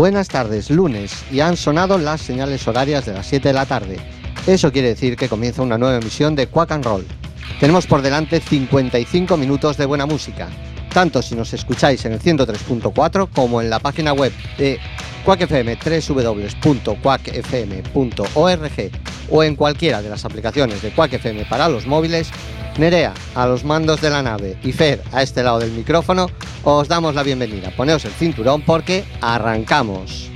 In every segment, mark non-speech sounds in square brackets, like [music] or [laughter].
Buenas tardes, lunes, y han sonado las señales horarias de las 7 de la tarde. Eso quiere decir que comienza una nueva emisión de Quack and Roll. Tenemos por delante 55 minutos de buena música, tanto si nos escucháis en el 103.4 como en la página web de Quack FM, www.quackfm.org o en cualquiera de las aplicaciones de Quack FM para los móviles Nerea, a los mandos de la nave y Fer, a este lado del micrófono, os damos la bienvenida. Poneos el cinturón porque arrancamos.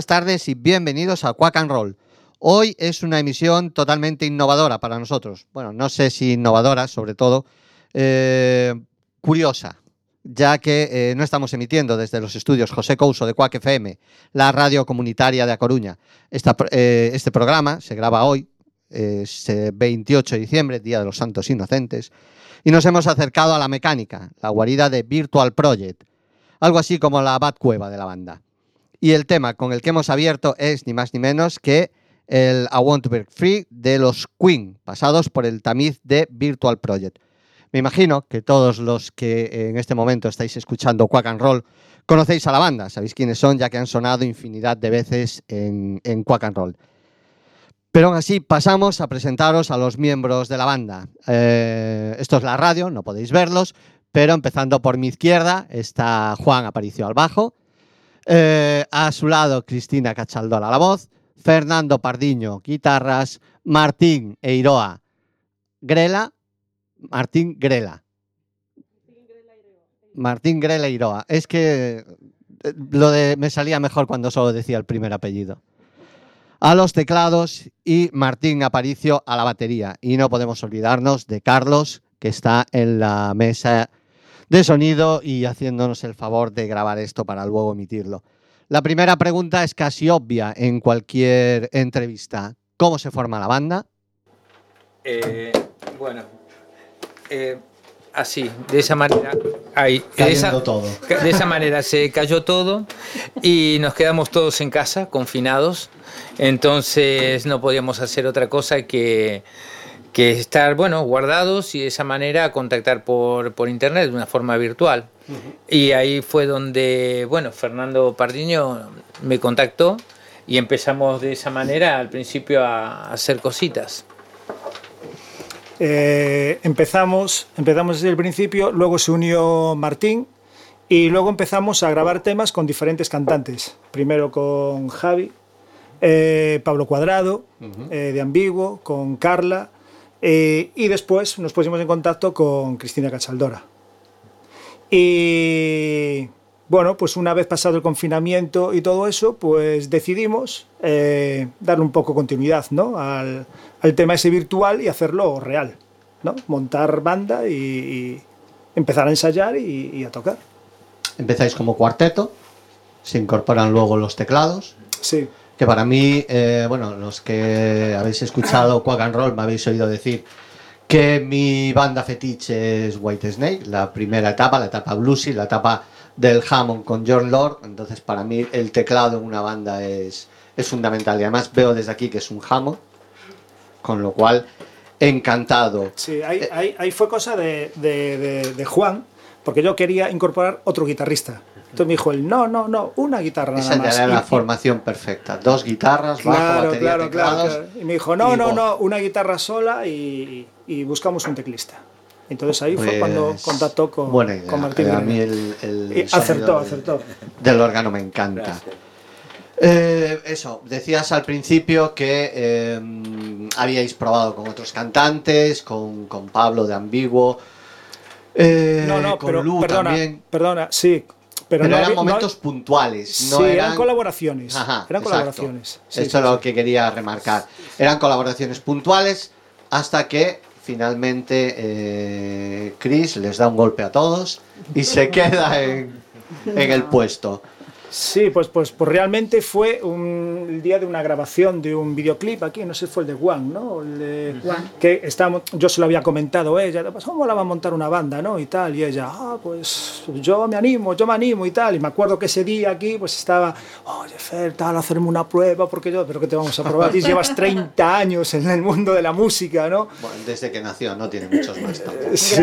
Buenas tardes y bienvenidos a Quack and Roll. Hoy es una emisión totalmente innovadora para nosotros. Bueno, no sé si innovadora, sobre todo eh, curiosa, ya que eh, no estamos emitiendo desde los estudios José Couso de Quack FM, la radio comunitaria de A Coruña. Eh, este programa se graba hoy, es 28 de diciembre, Día de los Santos Inocentes, y nos hemos acercado a la mecánica, la guarida de Virtual Project, algo así como la Bat Cueva de la banda. Y el tema con el que hemos abierto es ni más ni menos que el I Want to Break Free de los Queen, pasados por el tamiz de Virtual Project. Me imagino que todos los que en este momento estáis escuchando Quack and Roll conocéis a la banda, sabéis quiénes son, ya que han sonado infinidad de veces en, Quack and Roll. Pero aún así, pasamos a presentaros a los miembros de la banda. Eh, esto es la radio, no podéis verlos, pero empezando por mi izquierda está Juan Aparicio al bajo, eh, a su lado Cristina Cachaldola la voz, Fernando Pardiño guitarras, Martín Eiroa Grela, Martín Grela. Martín Grela Eiroa. Es que eh, lo de me salía mejor cuando solo decía el primer apellido a los teclados y Martín Aparicio a la batería. Y no podemos olvidarnos de Carlos, que está en la mesa de sonido y haciéndonos el favor de grabar esto para luego emitirlo. La primera pregunta es casi obvia en cualquier entrevista. ¿Cómo se forma la banda? Eh, bueno, eh, así, de esa manera. Ahí, de, esa, todo. de esa manera se cayó todo y nos quedamos todos en casa, confinados. Entonces no podíamos hacer otra cosa que, que estar bueno, guardados y de esa manera contactar por, por internet de una forma virtual. Y ahí fue donde, bueno, Fernando Pardiño me contactó y empezamos de esa manera al principio a hacer cositas. Eh, empezamos, empezamos desde el principio, luego se unió Martín y luego empezamos a grabar temas con diferentes cantantes. Primero con Javi, eh, Pablo Cuadrado, eh, de Ambiguo, con Carla y después nos pusimos en contacto con Cristina Cachaldora. Y bueno, pues una vez pasado el confinamiento y todo eso, pues decidimos darle un poco continuidad ¿no? al, al tema ese virtual y hacerlo real, ¿no? Montar banda y, empezar a ensayar y, a tocar. Empezáis como cuarteto, se incorporan luego los teclados. Sí. Que para mí, eh, bueno, los que habéis escuchado Quack and Roll me habéis oído decir que mi banda fetiche es White Snake, la primera etapa, la etapa bluesy, la etapa del Hammond con John Lord. Entonces, para mí, el teclado en una banda es, es fundamental. Y además, veo desde aquí que es un Hammond con lo cual, encantado. Sí, ahí, ahí, fue cosa de, de, Juan, porque yo quería incorporar otro guitarrista. Entonces me dijo él, no, no, no, una guitarra nada más. Esa era la formación perfecta. Dos guitarras, bajo, batería, teclados. Y me dijo, no, no, no, una guitarra sola y, y, buscamos un teclista. Entonces ahí fue cuando pues, contactó con, con Martín. A mí el, el acertó, acertó. Del órgano me encanta. Eh, eso, decías al principio que eh, habíais probado con otros cantantes, con, con Pablo de Ambiguo, eh, no, no, con pero, Lu perdona, también. Perdona, sí. Pero, no eran momentos puntuales. No sí, eran, eran colaboraciones. Ajá, eran colaboraciones. Sí, Esto es lo que quería remarcar. Eran colaboraciones puntuales hasta que finalmente Chris les da un golpe a todos y se [laughs] queda en, en el puesto. Sí, pues, pues, pues realmente fue un, el día de una grabación de un videoclip aquí, no sé, fue el de Juan, ¿no? El de, Juan. Que estábamos, yo se lo había comentado a ella, pues, ¿cómo la va a montar una banda, no? Y tal, y ella, ah, pues yo me animo, yo me animo y tal. Y me acuerdo que ese día aquí, pues estaba, oye, Fer, tal, hacerme una prueba, porque yo, pero que te vamos a probar. Y llevas 30 años en el mundo de la música, ¿no? Bueno, desde que nació, no tiene muchos más tampoco. Sí.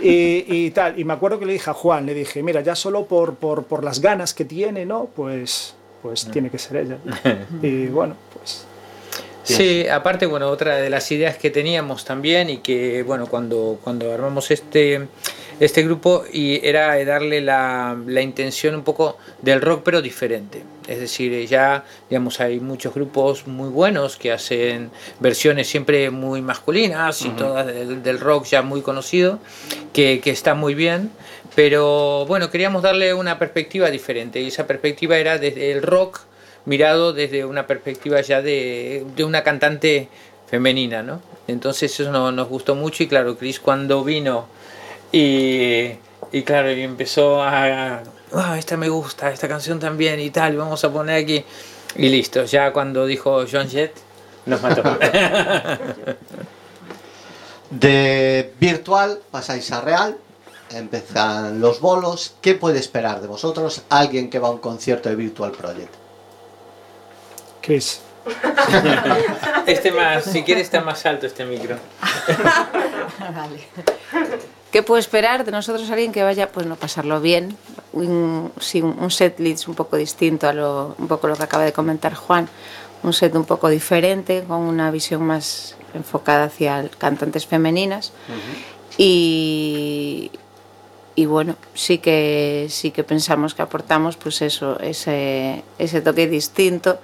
[laughs] y, y, tal, y me acuerdo que le dije a Juan, le dije, mira, ya solo por, por, por las ganas que tiene, ¿no? Pues, pues tiene que ser ella. [laughs] Y bueno, pues... Sí, aparte, bueno, otra de las ideas que teníamos también y que, bueno, cuando, cuando armamos este, este grupo y era darle la, la, intención un poco del rock pero diferente. Es decir, ya, digamos, hay muchos grupos muy buenos que hacen versiones siempre muy masculinas y todas del, del, rock ya muy conocido, que, que está muy bien, pero bueno, queríamos darle una perspectiva diferente y esa perspectiva era desde el rock mirado desde una perspectiva ya de, de una cantante femenina, ¿no? Entonces eso no, nos gustó mucho y claro, Chris cuando vino y, y claro, y empezó a, ah, esta me gusta, esta canción también y tal, vamos a poner aquí y listo, ya cuando dijo John Jett nos mató. [laughs] de virtual pasáis a real, empiezan los bolos. ¿Qué puede esperar de vosotros alguien que va a un concierto de Virtual Project? Chris. [laughs] este más, si quieres está más alto este micro. [laughs] vale. ¿Qué puede esperar de nosotros alguien que vaya, pues no pasarlo bien, un, sí, un setlist un poco distinto a lo, un poco lo que acaba de comentar Juan, un set un poco diferente, con una visión más enfocada hacia cantantes femeninas. Y, y bueno, sí que sí que pensamos que aportamos pues eso, ese, ese toque distinto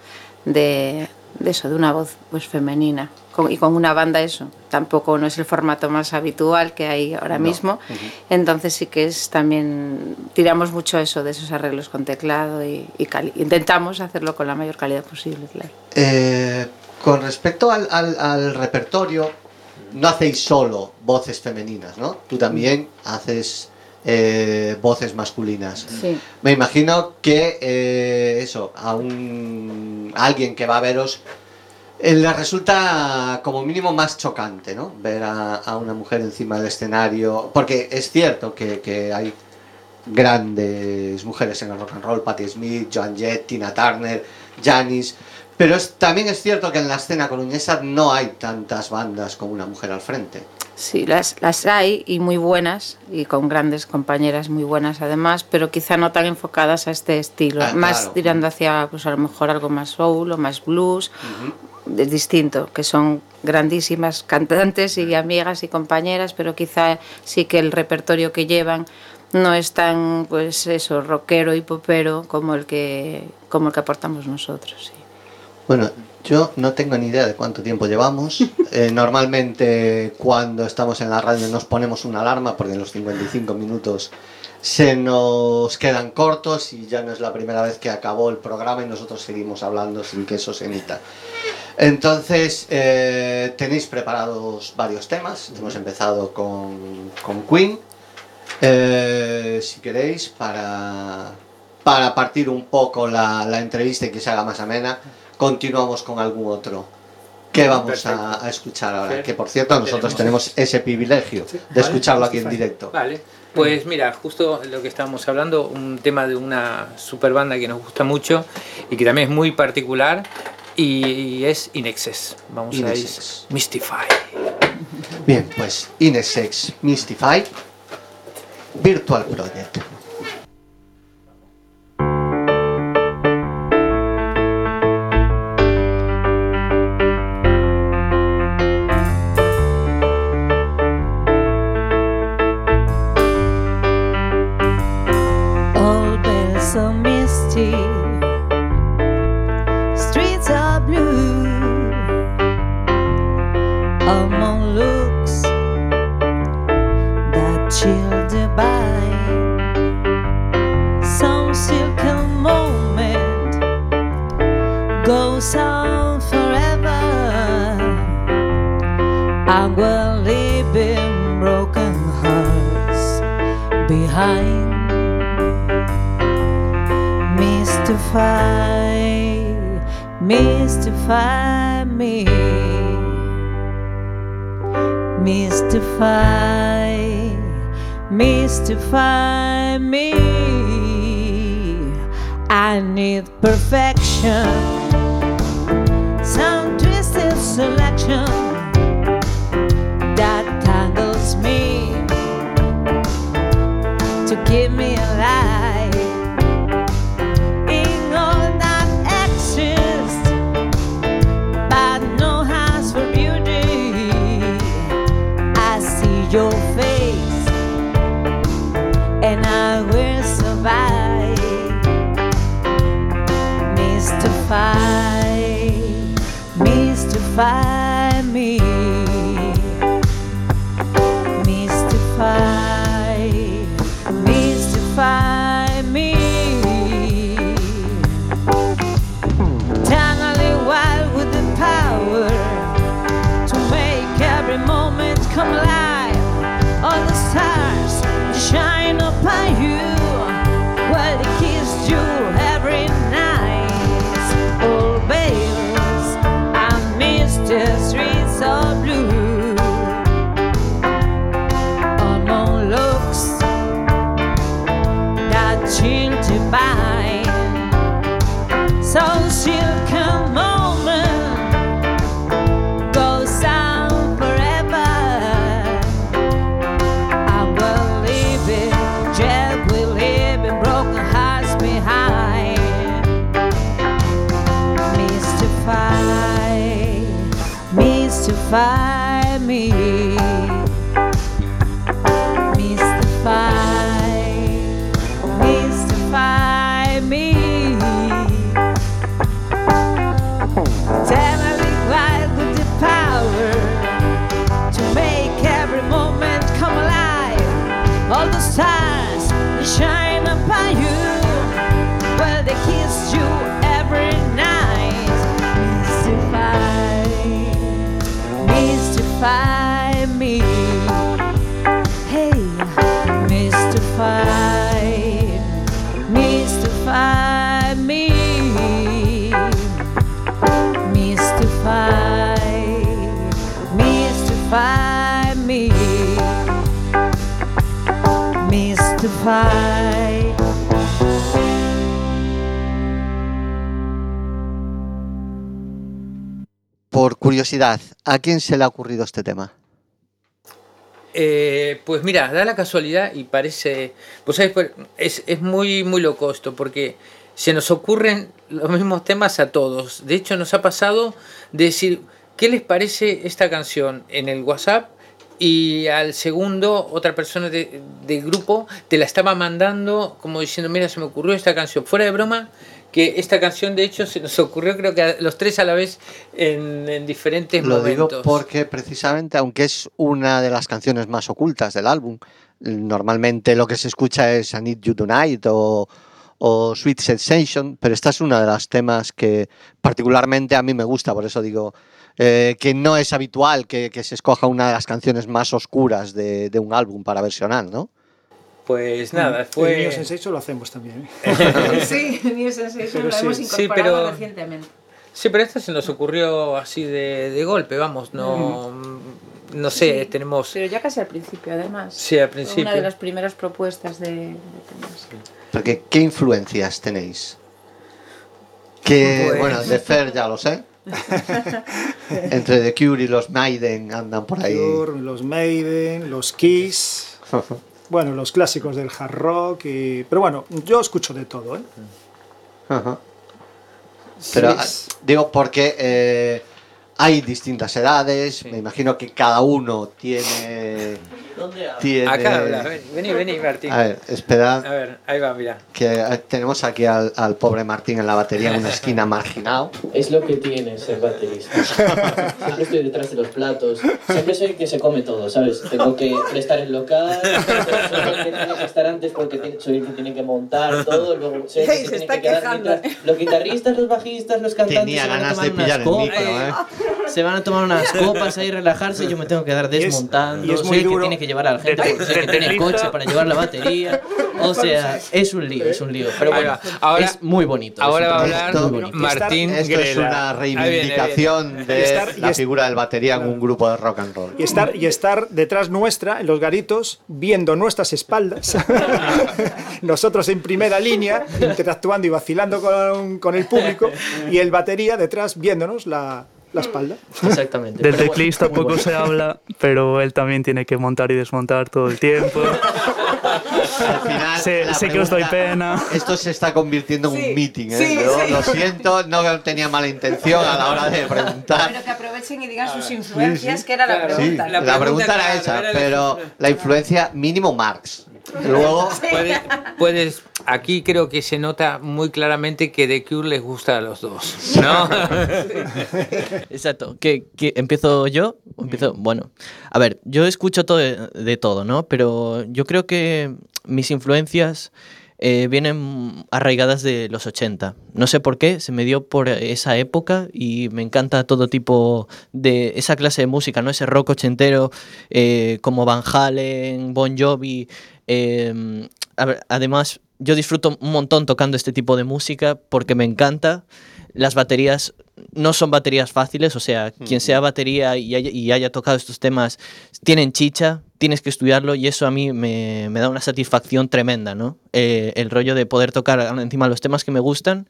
de, de eso, de una voz pues femenina con, y con una banda eso, tampoco no es el formato más habitual que hay ahora no. mismo, uh -huh. entonces sí que es también, tiramos mucho eso de esos arreglos con teclado y, y intentamos hacerlo con la mayor calidad posible, claro. Eh, con respecto al, al, al, repertorio, no hacéis solo voces femeninas, ¿no? Tú también haces eh, voces masculinas. Sí. Me imagino que eh, eso, a, un, a alguien que va a veros eh, le resulta como mínimo más chocante, ¿no? Ver a, a, una mujer encima del escenario, porque es cierto que, que, hay grandes mujeres en el rock and roll, Patti Smith, Joan Jett, Tina Turner, Janis, pero es, también es cierto que en la escena coruñesa no hay tantas bandas con una mujer al frente. Sí, las, las hay y muy buenas y con grandes compañeras muy buenas además, pero quizá no tan enfocadas a este estilo, ah, más claro. tirando hacia pues a lo mejor algo más soul o más blues, uh -huh. es distinto, que son grandísimas cantantes y amigas y compañeras, pero quizá sí que el repertorio que llevan no es tan pues eso rockero y popero como el que como el que aportamos nosotros. Sí. Bueno, yo no tengo ni idea de cuánto tiempo llevamos. [laughs] Eh, normalmente cuando estamos en la radio nos ponemos una alarma porque en los 55 minutos se nos quedan cortos y ya no es la primera vez que acabó el programa y nosotros seguimos hablando sin que eso se emita. Entonces, eh, tenéis preparados varios temas. Hemos empezado con, con Queen. Eh, si queréis, para, para partir un poco la, la entrevista y que se haga más amena continuamos con algún otro. ¿Qué vamos a, a, escuchar ahora? Perfecto. Que por cierto, nosotros tenemos ese privilegio sí. de vale. escucharlo aquí en directo. Vale. Pues mira, justo lo que estábamos hablando, un tema de una super banda que nos gusta mucho y que también es muy particular y es Inexes. Vamos In a ir. Mystify. Bien, pues Inexes Mystify, Virtual Project. Mystify me. Por curiosidad, ¿a quién se le ha ocurrido este tema? Eh, pues mira, da la casualidad y parece. Pues ¿sabes? Pues, es, es muy, muy loco esto, porque se nos ocurren los mismos temas a todos. De hecho, nos ha pasado de decir, ¿qué les parece esta canción en el WhatsApp? Y al segundo, otra persona de- del grupo te la estaba mandando como diciendo, mira, se me ocurrió esta canción. Fuera de broma, que esta canción de hecho se nos ocurrió creo que a los tres a la vez en, en diferentes Lo momentos. digo porque precisamente, aunque es una de las canciones más ocultas del álbum, normalmente lo que se escucha es I Need You Tonight o, o Sweet Sensation, pero esta es una de las temas que particularmente a mí me gusta, por eso digo eh, que no es habitual que, que se escoja una de las canciones más oscuras de, de un álbum para versionar, ¿no? Pues nada, El fue... Neo Sensation lo hacemos también. ¿eh? [laughs] Sí, New Sensation Pero lo sí. hemos Sí, incorporado pero- recientemente. Sí, pero esta se nos ocurrió así de, de golpe, vamos, no, no sé, Sí, tenemos... Pero ya casi al principio, además. Sí, al principio. Una de las primeras propuestas de, de temas. Porque, ¿qué influencias tenéis? Que, Pues- bueno, de Fer ya lo sé. [laughs] Entre The Cure y los Maiden andan por ahí. Cure, los Maiden, los Kiss, [laughs] bueno, los clásicos del hard rock. Y... Pero bueno, yo escucho de todo. ¿eh? Ajá. Pero ah, digo, porque eh, hay distintas edades, me imagino que cada uno tiene... tiene Acá habla, ven- vení, vení, Martín. A ver, esperad, A ver, ahí va, mira. que eh, tenemos aquí al, al pobre Martín en la batería en una esquina marginado. Es lo que tiene ser baterista. Siempre estoy detrás de los platos. Siempre soy el que se come todo, ¿sabes? Tengo que prestar el local, soy el que tiene que estar antes porque soy el que tiene que montar todo, luego soy el que se tiene está que quedar mientras- Los guitarristas, los bajistas, los cantantes Tenía se van a ganas tomar de unas pillar el copas. micro, ¿eh? Se van a tomar unas copas ahí, relajarse y yo me tengo que dar Y es- desmontando. y es soy muy el que duro. tiene que llevar a la gente, De- porque de tiene coche para llevar la batería. O sea, es un lío, es un lío. Pero bueno. Ahora- es muy bonito. Ahora es va a hablar bonito. Martín Esto es Grela. una Ahí viene, ahí viene. reivindicación Y de estar- la es- figura del batería en un grupo de rock and roll. Y estar, y estar detrás nuestra, en los garitos, viendo nuestras espaldas. [laughs] Nosotros en primera línea, interactuando y vacilando con, con el público. Y el batería detrás viéndonos la, la espalda. [laughs] Exactamente. Del bueno, teclista muy poco bonito. se habla, pero él también tiene que montar y desmontar todo el tiempo. [laughs] Al final, Sé- la sé que os doy pregunta- pena. Esto se está convirtiendo en Sí, un meeting. ¿eh? sí, Yo sí. Lo siento, no tenía mala intención a la hora de preguntar. Pero que aprovechen y digan sus influencias, que era la Claro. Sí, pregunta. la, La pregunta, pregunta, era claro, esa, era la pero influencia. la influencia mínimo Marx. Luego, Puedes, puedes, aquí creo que se nota muy claramente que The Cure les gusta a los dos, ¿no? [laughs] Exacto. ¿Que, que empiezo yo? ¿O empiezo? Bueno, a ver, yo escucho todo de, de todo, ¿no? Pero yo creo que mis influencias eh, vienen arraigadas de los 80. No sé por qué, se me dio por esa época y me encanta todo tipo de esa clase de música, ¿no? Ese rock ochentero eh, como Van Halen, Bon Jovi. ver, además, yo disfruto un montón tocando este tipo de música porque me encanta. Las baterías no son baterías fáciles, o sea, quien sea batería y haya, y haya tocado estos temas tienen chicha, tienes que estudiarlo y eso a mí me, me da una satisfacción tremenda, ¿no? Eh, el rollo de poder tocar encima los temas que me gustan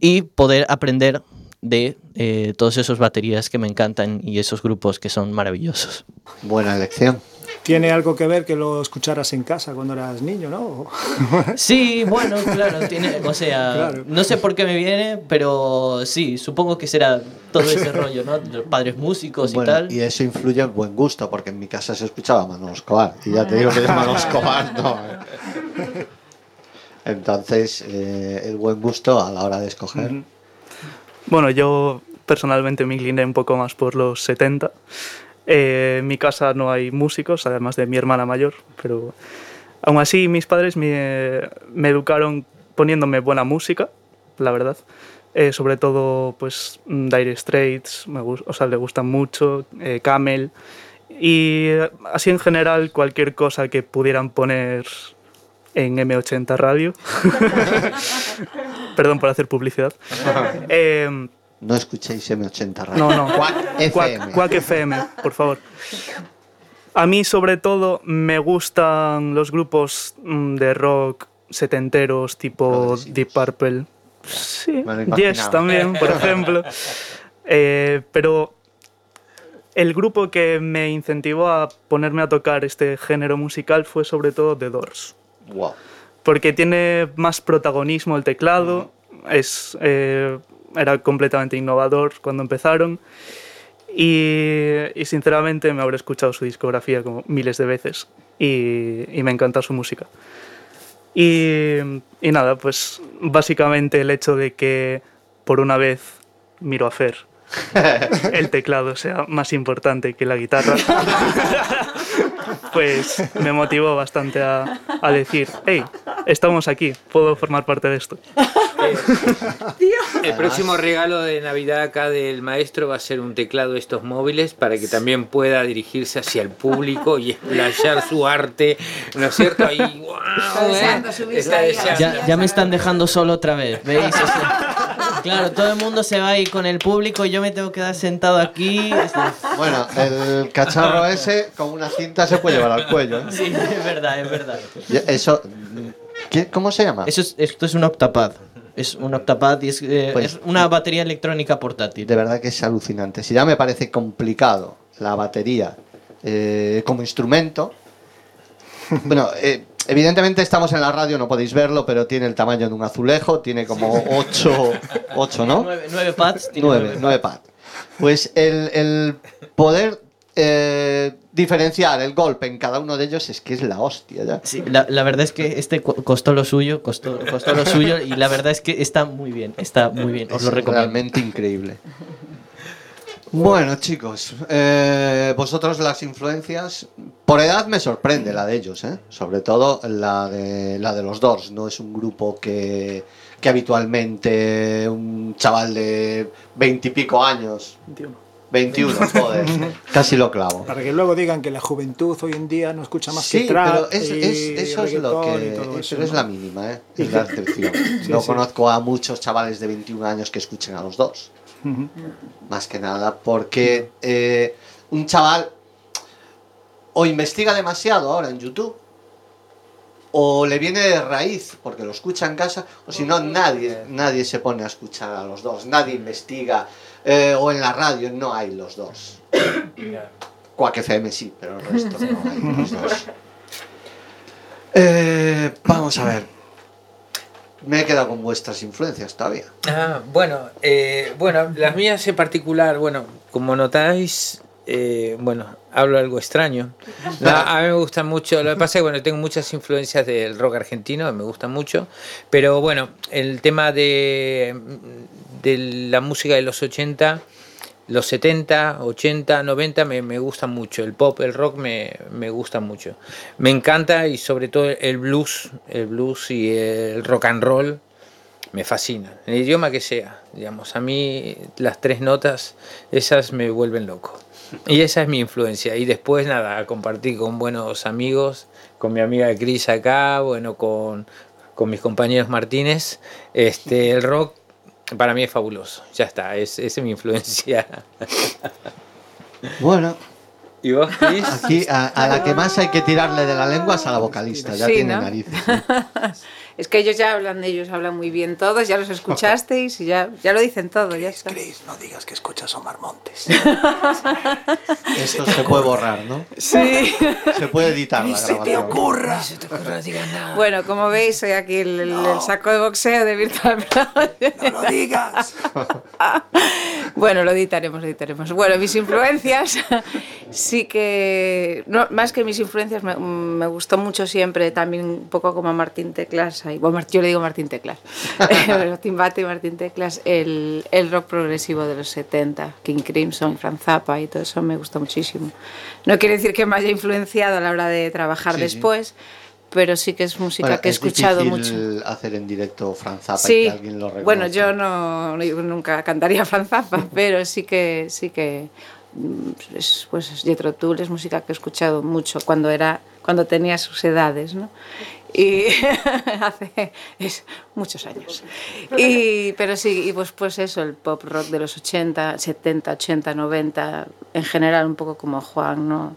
y poder aprender de eh, todos esos baterías que me encantan y esos grupos que son maravillosos. buena elección. Tiene algo que ver que lo escucharas en casa cuando eras niño, ¿no? [laughs] Sí, bueno, claro, tiene, o sea, Claro. no sé por qué me viene, pero sí, supongo que será todo ese [laughs] rollo, ¿no? De los padres músicos y Bueno, tal. y eso influye en buen gusto, porque en mi casa se escuchaba Manolo Escobar. Y ya te digo que es Manolo Escobar, no. [laughs] eh. Entonces, eh, el buen gusto a la hora de escoger. Bueno, yo personalmente me incliné un poco más por los 70. Eh, en mi casa no hay músicos, además de mi hermana mayor, pero aún así mis padres me, me educaron poniéndome buena música, la verdad. Eh, sobre todo, pues, Dire Straits, me o sea, le gustan mucho, eh, Camel. Y así en general, cualquier cosa que pudieran poner en M80 Radio. [laughs] Perdón por hacer publicidad. [laughs] No escuchéis M80 Radio. no, no. Quack FM. Quack, FM, por favor. A mí, sobre todo, me gustan los grupos mm, de rock setenteros, tipo. Deep Purple. Sí, Yes también, por [laughs] ejemplo. Eh, pero el grupo que me incentivó a ponerme a tocar este género musical fue sobre todo The Doors Wow. porque tiene más protagonismo el teclado, es, eh, era completamente innovador cuando empezaron y, y sinceramente me habré escuchado su discografía como miles de veces y, y me encanta su música. Y, y nada, pues básicamente el hecho de que por una vez miro a Fer [laughs] el teclado sea más importante que la guitarra, [laughs] pues me motivó bastante a, a decir, hey, estamos aquí, puedo formar parte de esto. El próximo regalo de Navidad acá del maestro va a ser un teclado de estos móviles para que también pueda dirigirse hacia el público y explayar su arte, ¿no es cierto? Ahí, wow, Está deseando ¿eh? Está deseando. Ya, ya me están dejando solo otra vez, ¿veis? O [laughs] sea, claro, todo el mundo se va ahí con el público y yo me tengo que quedar sentado aquí. [laughs] Bueno, el cacharro ese con una cinta se puede llevar al cuello. ¿eh? Sí, es verdad, es verdad. Eso. ¿qué- ¿Cómo se llama? Eso es, esto es un octapad. Es un octapad y es, eh, Pues- es una batería electrónica portátil. De verdad que es alucinante. Si ya me parece complicado la batería eh, como instrumento. Bueno, eh, evidentemente estamos en la radio, no podéis verlo, pero tiene el tamaño de un azulejo, tiene como 8, 8 ¿no? Nueve, nueve pads. tiene 9, 9 pads. Pues el, el poder eh, diferenciar el golpe en cada uno de ellos es que es la hostia ya. Sí, la, la verdad es que este co- costó lo suyo, costó, costó lo suyo y la verdad es que está muy bien, está muy bien, os Es lo recomiendo. realmente increíble. Bueno, chicos, eh, vosotros las influencias, por edad me sorprende la de ellos, ¿eh? sobre todo la de, la de los Doors. No es un grupo que, que habitualmente un chaval de veintipico años, 21, joder, [laughs] casi lo clavo. Para que luego digan que la juventud hoy en día no escucha más Sí, que trap pero es, y es- eso es lo que. eso, pero es la mínima, ¿eh? Es la excepción. no sí. conozco a muchos chavales de 21 años que escuchen a los dos. Más que nada, porque eh, un chaval o investiga demasiado ahora en YouTube, o le viene de raíz porque lo escucha en casa, o si no, nadie, nadie se pone a escuchar a los dos, nadie investiga, eh, o en la radio no hay los dos. Quack FM sí, pero el resto no hay los dos. [laughs] Eh, vamos a ver. Me he quedado con vuestras influencias todavía. Ah, bueno, eh, bueno, las mías en particular, bueno, como notáis, eh, bueno, hablo algo extraño. [laughs] No, a mí me gusta mucho, lo que pasa es que bueno, tengo muchas influencias del rock argentino, me gusta mucho, pero bueno, el tema de, de la música de los 80, los 70, 80, 90 me, me gusta mucho, el pop, el rock me, me gusta mucho. Me encanta y sobre todo el blues, el blues y el rock and roll me fascinan, el idioma que sea, digamos, a mí las tres notas, esas me vuelven loco. Y esa es mi influencia. Y después, nada, compartir con buenos amigos, con mi amiga Cris acá, bueno, con, con mis compañeros Martínez. Este, el rock para mí es fabuloso. Ya está, es, esa es mi influencia. [laughs] Bueno, ¿Y vos? Aquí a, a la que más hay que tirarle de la lengua es a la vocalista, ya Sí, tiene ¿no? narices. [laughs] ¿eh? Es que ellos ya hablan de ellos, hablan muy bien todos, ya los escuchasteis y ya, ya lo dicen todo, ya está. Chris, no digas que escuchas a Omar Montes. [laughs] Esto se puede borrar, ¿no? Sí. Se puede editar la grabación. ocurra! Bueno, como veis, soy aquí el, el- el saco de boxeo de Virtual. ¡No lo digas! [laughs] Bueno, lo editaremos, lo editaremos. Bueno, mis influencias, sí que, no, más que mis influencias, me, me gustó mucho siempre también un poco como a Martín Teclas, ahí, bueno, yo le digo Martín Teclas, [laughs] pero Timbate y Martín Teclas, el, el rock progresivo de los 70, King Crimson, Franz Zappa y todo eso me gustó muchísimo. No quiere decir que me haya influenciado a la hora de trabajar Sí, sí. después, pero sí que es música Bueno, que he es escuchado mucho. hacer en directo Franz Zappa y Sí, que alguien lo reconozca. bueno, yo no, yo nunca cantaría Franz Zappa, [laughs] pero sí que sí que mm, es, pues es Jethro Tull es música que he escuchado mucho cuando era cuando tenía sus edades, ¿no? Y [laughs] hace es muchos años. Y pero sí, y pues pues eso, el pop rock de los 80, 70, 80, 90, en general un poco como Juan, ¿no?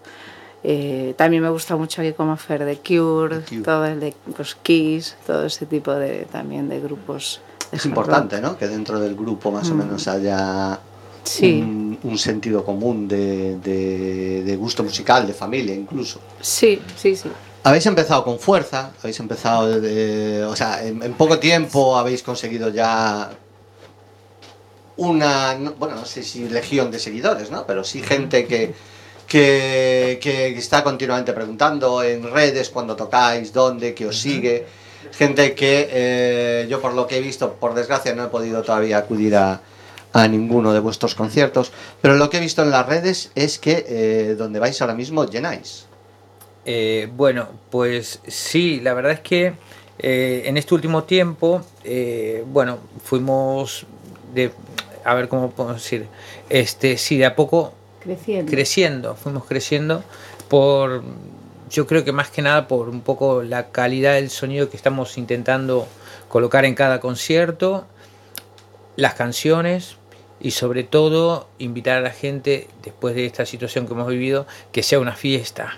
Eh, también me gusta mucho aquí como Fer de Cure, The Cure. todo el de pues, Kiss, todo ese tipo de también de grupos. de Es importante, rock. ¿no? Que dentro del grupo más o menos haya Mm. Sí, un, un sentido común de, de- de gusto musical, de familia incluso. sí, sí, sí. Habéis empezado con fuerza, habéis empezado, de- o sea, en, poco tiempo habéis conseguido ya una, no- bueno, no sé si legión de seguidores, ¿no? Pero sí gente que, que, que está continuamente preguntando en redes cuando tocáis, dónde, que os sigue. Gente que eh, yo por lo que he visto, por desgracia no he podido todavía acudir a, a ninguno de vuestros conciertos, pero lo que he visto en las redes es que eh, donde vais ahora mismo llenáis. Eh, bueno, pues sí, la verdad es que eh, en este último tiempo, eh, bueno, fuimos de, a ver cómo podemos decir, este, sí, de a poco Creciendo. creciendo, fuimos creciendo por, yo creo que más que nada por un poco la calidad del sonido que estamos intentando colocar en cada concierto, las canciones y sobre todo invitar a la gente, después de esta situación que hemos vivido, que sea una fiesta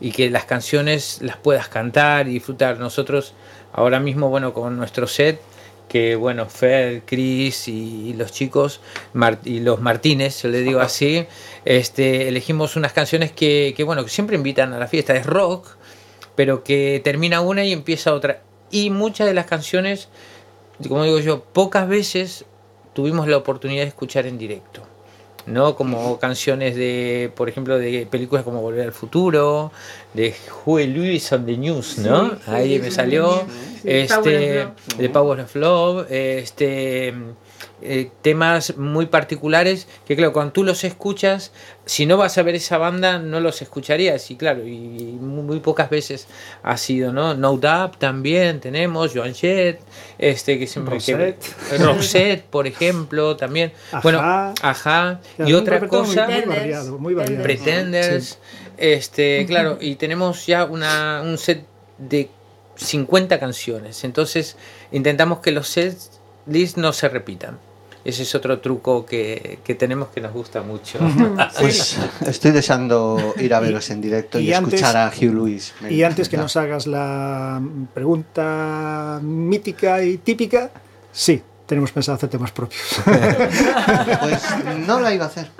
y que las canciones las puedas cantar y disfrutar. Nosotros ahora mismo, bueno, con nuestro set, que bueno, Fer, Chris y, los chicos, Mar- y los Martínez, yo le digo así, este, elegimos unas canciones que, que, bueno, que siempre invitan a la fiesta, es rock, pero que termina una y empieza otra. Y muchas de las canciones, como digo yo, pocas veces tuvimos la oportunidad de escuchar en directo. ¿no? Como canciones de, por ejemplo, de películas como Volver al Futuro, de Huey Lewis on the News, ¿no? Sí, Ahí me salió. Sí, este, Power de Power of Love, este, eh, temas muy particulares que, claro, cuando tú los escuchas, si no vas a ver esa banda, no los escucharías. Y claro, y muy, muy pocas veces ha sido, ¿no? No Doubt también tenemos, Joan Jett, este, que siempre. que- Roxette. Roxette, por ejemplo, también. Ajá. Bueno, ajá. Y un otra cosa. Muy, muy variado, muy variado. Pretenders, este, claro, y tenemos ya una, un set de 50 canciones. Entonces, intentamos que los sets list no se repitan. Ese es otro truco que, que tenemos que nos gusta mucho. [laughs] Pues estoy deseando ir a veros en directo y, y antes- escuchar a Hugh Lewis. Me Y antes que nos hagas la pregunta mítica y típica, sí, tenemos pensado hacer temas propios. [laughs] Pues no la iba a hacer.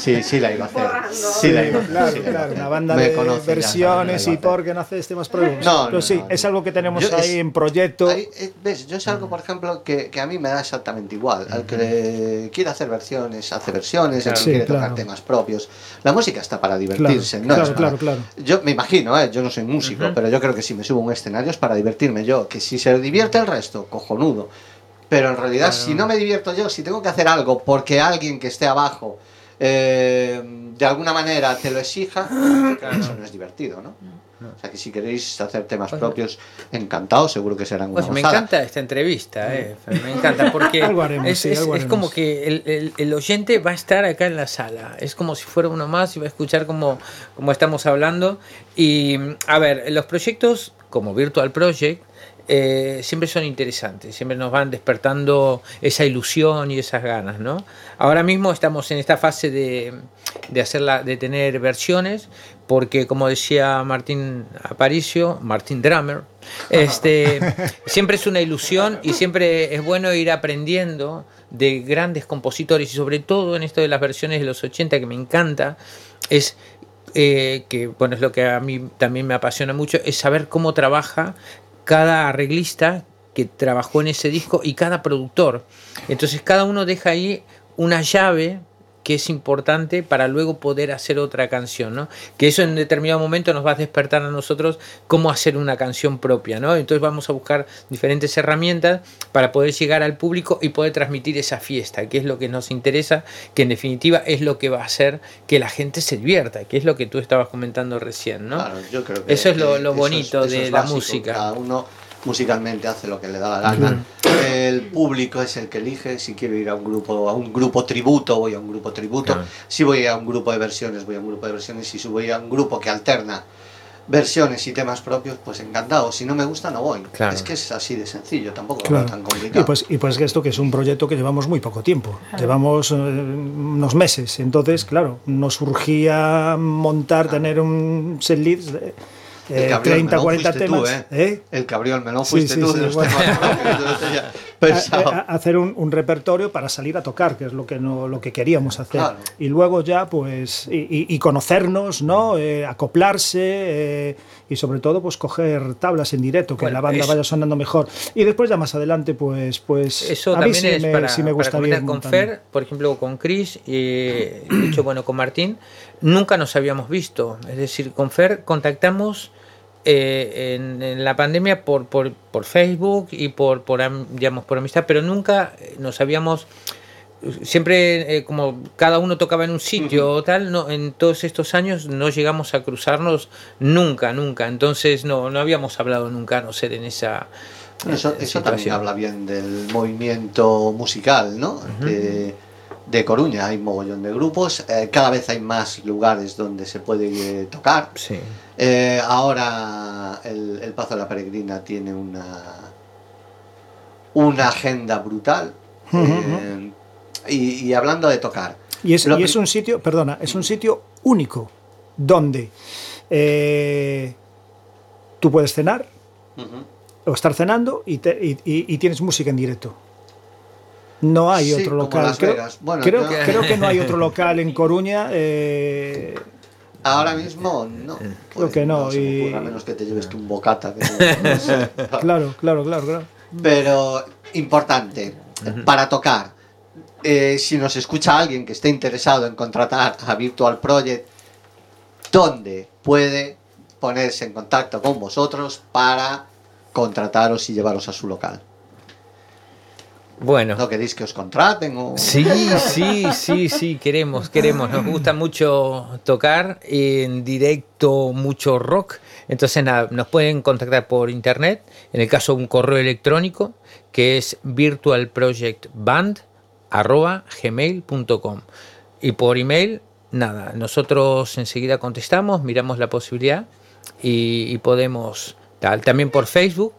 Sí, sí la iba a hacer. Sí la iba a hacer. Claro, sí claro, una banda de conoce versiones y por qué no haces temas propios. No, Pero no, sí, no, es no. algo que tenemos Yo- ahí es- en proyecto. Ahí, eh, ¿Ves? Yo es algo, por ejemplo, que, que a mí me da exactamente igual. Al que le quiere hacer versiones, hace versiones. El que Sí, quiere claro. tocar temas propios. La música está para Claro, divertirse. no claro, es para- claro, claro. Yo me imagino, ¿eh? yo no soy músico, pero yo creo que si me subo a un escenario es para divertirme yo. Que si se divierte el resto, cojonudo. Pero en realidad, si no me divierto yo, si tengo que hacer algo porque alguien que esté abajo eh, de alguna manera te lo exija, [gasps] eso no es divertido, ¿no? O sea que si queréis hacer temas Oye. propios, encantados, seguro que serán una Oye, me gozada. encanta esta entrevista, eh, me encanta, porque [laughs] haremos, es, sí, es- es como que el, el- el oyente va a estar acá en la sala, es como si fuera uno más y va a escuchar como, como estamos hablando. Y a ver, los proyectos como Virtual Project eh, siempre son interesantes, siempre nos van despertando esa ilusión y esas ganas, ¿no? Ahora mismo estamos en esta fase de, de, hacerla, de tener versiones, porque como decía Martín Aparicio, Martín Drummer, este, [laughs] siempre es una ilusión y siempre es bueno ir aprendiendo de grandes compositores y sobre todo en esto de las versiones de los 80 que me encanta, es eh, que bueno, es lo que a mí también me apasiona mucho, es saber cómo trabaja cada arreglista que trabajó en ese disco y cada productor. Entonces cada uno deja ahí una llave que es importante para luego poder hacer otra canción, ¿no? Que eso en determinado momento nos va a despertar a nosotros cómo hacer una canción propia, ¿no? Entonces vamos a buscar diferentes herramientas para poder llegar al público y poder transmitir esa fiesta, que es lo que nos interesa, que en definitiva es lo que va a hacer que la gente se divierta, que es lo que tú estabas comentando recién, ¿no? Claro, yo creo que eso es lo, lo eso bonito es- eso de es la música. Cada uno musicalmente hace lo que le da la gana. El público es el que elige si quiero ir a un grupo, a un grupo tributo, voy a un grupo tributo. Claro. Si voy a un grupo de versiones, voy a un grupo de versiones. Si voy a un grupo que alterna versiones y temas propios, pues encantado. Si no me gusta, no voy. Claro. Es que es así de sencillo, tampoco Claro. es tan complicado. Y pues, y pues que esto que es un proyecto que llevamos muy poco tiempo, llevamos eh, unos meses, entonces claro, nos surgía montar, tener un setlist de El eh, que abrió el 30, melón 40 fuiste temas. tú, ¿eh? ¿eh? El que abrió el melón fuiste sí, tú sí, de los bueno. temas propios, yo lo tenía A- pensado. a- hacer un, un repertorio para salir a tocar, que es lo que no, lo que queríamos hacer. Claro. Y luego ya, pues, y, y- y conocernos, ¿no? Eh, acoplarse eh, y sobre todo, pues, coger tablas en directo, que Bueno, la banda eso- vaya sonando mejor. Y después ya más adelante, pues, pues Eso a mí también sí es me, para, sí me para gustaría comentar con. Fer, por ejemplo, con Chris, eh, de hecho, bueno, con Martín, nunca nos habíamos visto. Es decir, con Fer contactamos eh, en, en la pandemia por, por, por Facebook y por, por, am- digamos, por amistad, pero nunca nos habíamos siempre eh, como cada uno tocaba en un sitio o tal, no, en todos estos años no llegamos a cruzarnos nunca, nunca. Entonces no, no habíamos hablado nunca, a no ser en esa Eso, eh, eso también habla bien del movimiento musical, ¿no? de, de Coruña hay mogollón de grupos, eh, cada vez hay más lugares donde se puede eh, tocar. Sí. Eh, ahora el, el Pazo de la Peregrina tiene una, una agenda brutal. y, y hablando de tocar, Y es, y un sitio, perdona, es un sitio único donde tú puedes cenar o estar cenando y, te- y tienes música en directo. No hay Sí, otro local. Las creo, Vegas. Bueno, creo, yo- creo que no hay otro local en Coruña. eh, ahora mismo no. Pues que no, y- ocurre, a menos que te lleves tú un bocata. no- no [laughs] claro, claro, claro, claro. Pero importante, para tocar, eh, si nos escucha alguien que esté interesado en contratar a Virtual Project, ¿dónde puede ponerse en contacto con vosotros para contrataros y llevaros a su local? Bueno. ¿No queréis que os contraten? O... Sí, sí, sí, sí, queremos, queremos. Nos gusta mucho tocar en directo, mucho rock. Entonces nada, nos pueden contactar por internet, en el caso un correo electrónico que es virtualprojectband@gmail.com y por email nada, nosotros enseguida contestamos, miramos la posibilidad y, y podemos tal. También por Facebook,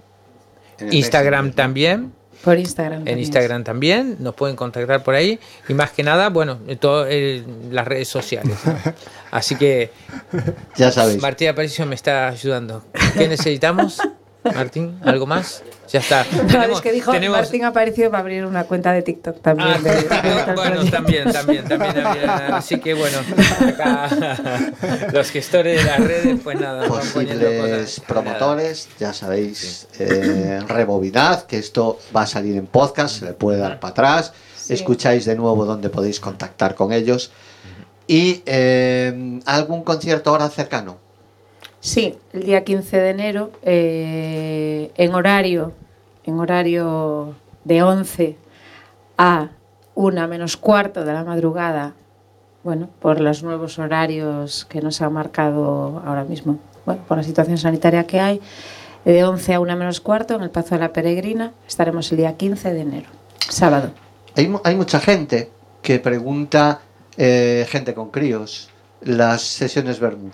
Instagram también. Por Instagram. En también. Instagram también, nos pueden contactar por ahí y más que nada, bueno, eh, las redes sociales. ¿no? [laughs] Así que Ya sabéis. Martín Aparicio me está ayudando. ¿Qué necesitamos? [laughs] Martín, ¿algo más? Ya está. [laughs] No, es que dijo Martín apareció para abrir una cuenta de TikTok también. Ah, de- de- TikTok, [laughs] bueno, también, también, también había- Así que bueno, acá [laughs] los gestores de las redes, pues nada, posibles cosas. promotores, ya sabéis, eh, rebobinad, que esto va a salir en podcast, se le puede dar para atrás, escucháis de nuevo donde podéis contactar con ellos. Y eh, algún concierto ahora cercano. Sí, el día 15 de enero, eh, en horario, en horario de 11 a 1 menos cuarto de la madrugada, bueno, por los nuevos horarios que nos ha marcado ahora mismo, bueno, por la situación sanitaria que hay, de 11 a 1 menos cuarto en el Pazo de la Peregrina, estaremos el día 15 de enero, sábado. Hay, hay mucha gente que pregunta, eh, gente con críos, las sesiones Bermud.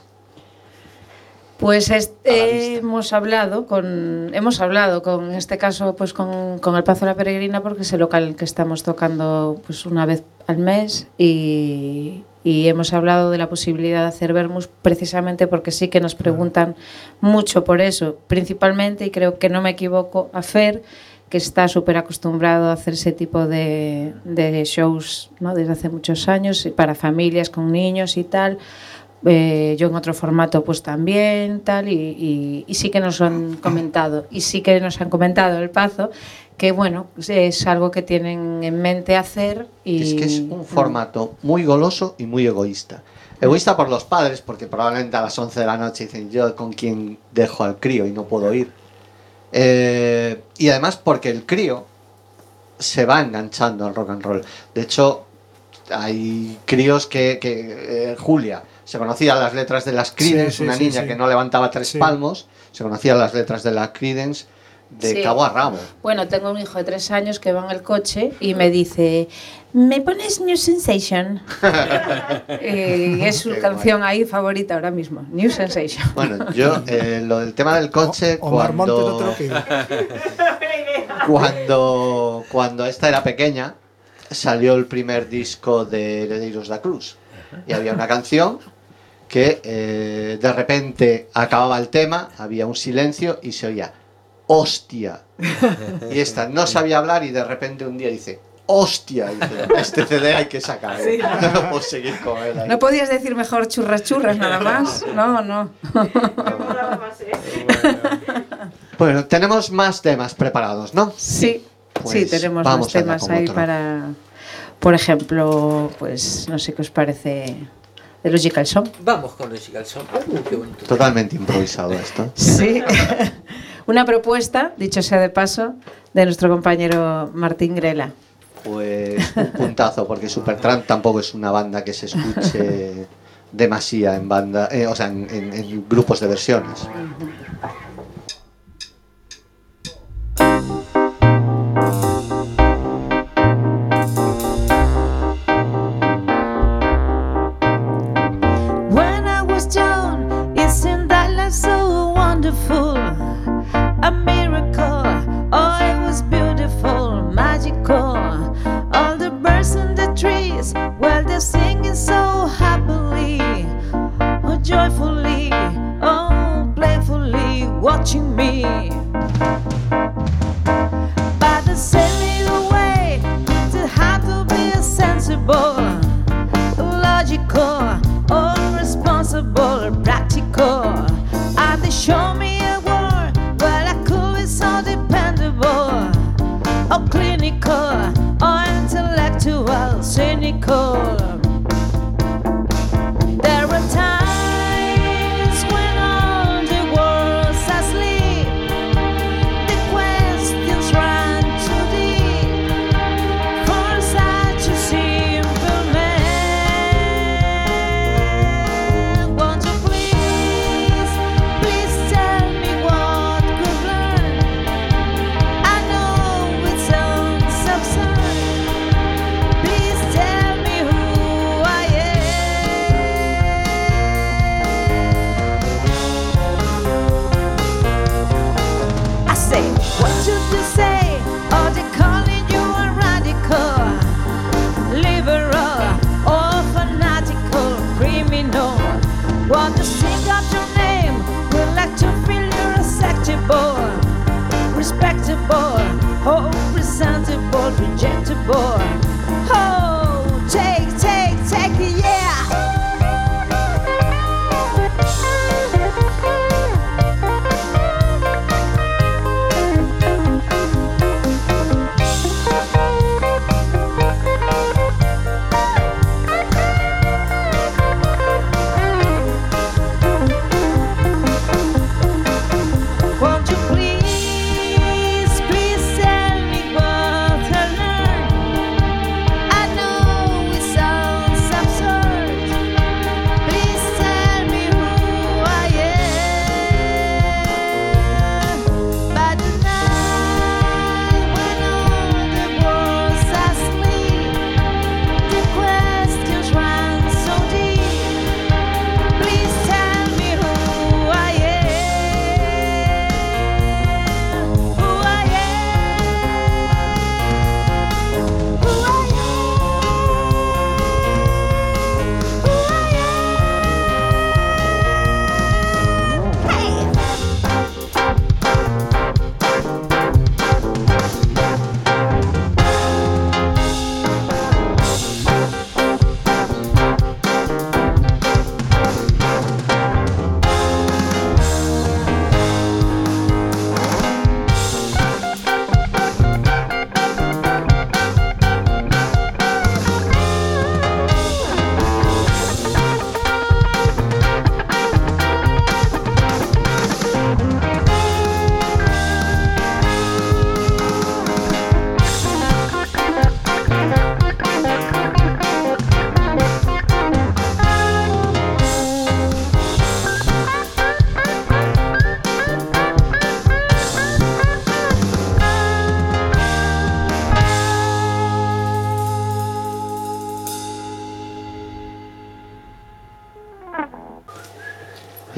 Pues hemos hablado con hemos hablado con en este caso pues con, con el Pazo de la Peregrina porque es el local que estamos tocando pues una vez al mes y, y hemos hablado de la posibilidad de hacer vermus precisamente porque sí que nos preguntan mucho por eso, principalmente y creo que no me equivoco a Fer que está súper acostumbrado a hacer ese tipo de, de shows ¿no? desde hace muchos años para familias con niños y tal. Eh, yo en otro formato pues también tal y, y- y sí que nos han comentado y sí que nos han comentado el Pazo que bueno es algo que tienen en mente hacer y Es que es un formato muy goloso y muy egoísta. Egoísta por los padres, porque probablemente a las 11 de la noche dicen yo con quién dejo al crío y no puedo ir. Eh, y además porque el crío se va enganchando al rock and roll. De hecho, hay críos que, que, eh, Julia se conocía las letras de las Creedence, Sí, sí, una sí, niña sí. que no levantaba tres Sí. palmos, se conocía las letras de las Creedence de Sí. cabo a rabo. bueno tengo un hijo de tres años que va en el coche y me dice me pones New Sensation [laughs] y es su Qué canción ahí favorita ahora mismo New Sensation Bueno, yo [laughs] eh, lo del tema del coche O- no cuando [laughs] cuando cuando esta era pequeña salió el primer disco de Herederos da Cruz y había una canción que eh, de repente acababa el tema, había un silencio y se oía hostia. [laughs] Y esta no sabía hablar y de repente un día dice hostia, este CD hay que sacarlo. No puedo seguir con él ahí. no podías decir mejor churras churras nada más no no [laughs] Bueno, tenemos más temas preparados, ¿no? Sí, Pues sí, tenemos vamos más temas ahí otro. para, por ejemplo, pues no sé qué os parece de Logical Song. Vamos con Logical Song. Uh, qué bonito. Totalmente improvisado esto. Sí, [laughs] una propuesta, dicho sea de paso, de nuestro compañero Martín Grela. Pues un puntazo, porque Supertramp tampoco es una banda que se escuche demasía en banda, eh, o sea, en, en- en grupos de versiones. Watching me.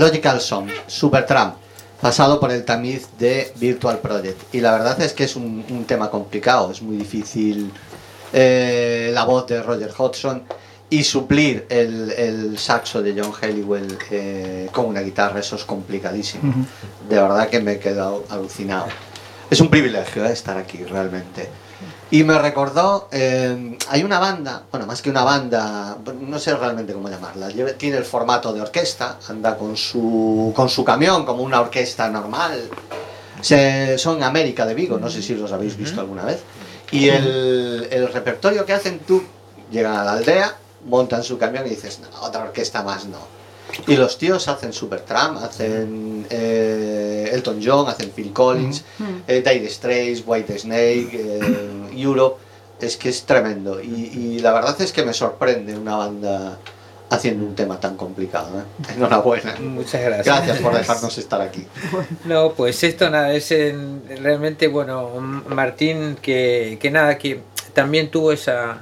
Logical Song, Supertramp, pasado por el tamiz de Virtual Project. Y la verdad es que es un, un tema complicado, es muy difícil eh, la voz de Roger Hodgson y suplir el, el saxo de John Halliwell eh, con una guitarra, eso es complicadísimo. De verdad que me he quedado alucinado. Es un privilegio eh, estar aquí, realmente. Y me recordó, eh, hay una banda, bueno, más que una banda, no sé realmente cómo llamarla, tiene el formato de orquesta, anda con su, con su camión como una orquesta normal. Se- son América de Vigo, no sé si los habéis visto alguna vez. Y el, el repertorio que hacen tú, llegan a la aldea, montan su camión y dices, no, otra orquesta más no. Y los tíos hacen Supertramp, hacen eh, Elton John, hacen Phil Collins, eh, Dire Straits, White Snake, eh, Europe. Es que es tremendo. Y, y la verdad es que me sorprende una banda haciendo un tema tan complicado. ¿eh? [laughs] Enhorabuena. Muchas gracias. Gracias por [laughs] dejarnos estar aquí. No, pues esto nada, es en- realmente, bueno, Martín que, que nada, que también tuvo esa,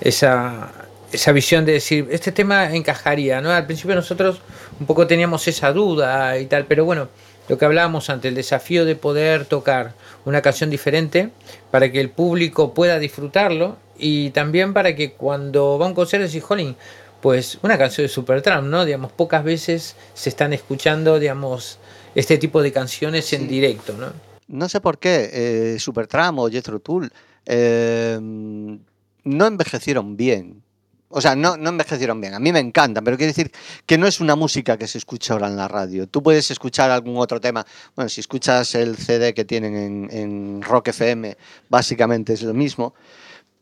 esa, esa visión de decir, este tema encajaría, ¿no? Al principio nosotros un poco teníamos esa duda y tal, pero bueno, lo que hablábamos antes, el desafío de poder tocar una canción diferente para que el público pueda disfrutarlo y también para que cuando va a un concierto decís, jolín, pues una canción de Supertramp, ¿no? Digamos, pocas veces se están escuchando, digamos, este tipo de canciones en Sí. directo, ¿no? No sé por qué eh, Supertramp o Jethro Tull eh, no envejecieron bien. O sea, no, no envejecieron bien. A mí me encantan, pero quiere decir que no es una música que se escucha ahora en la radio. Tú puedes escuchar algún otro tema. Bueno, si escuchas el CD que tienen en, Rock FM, básicamente es lo mismo.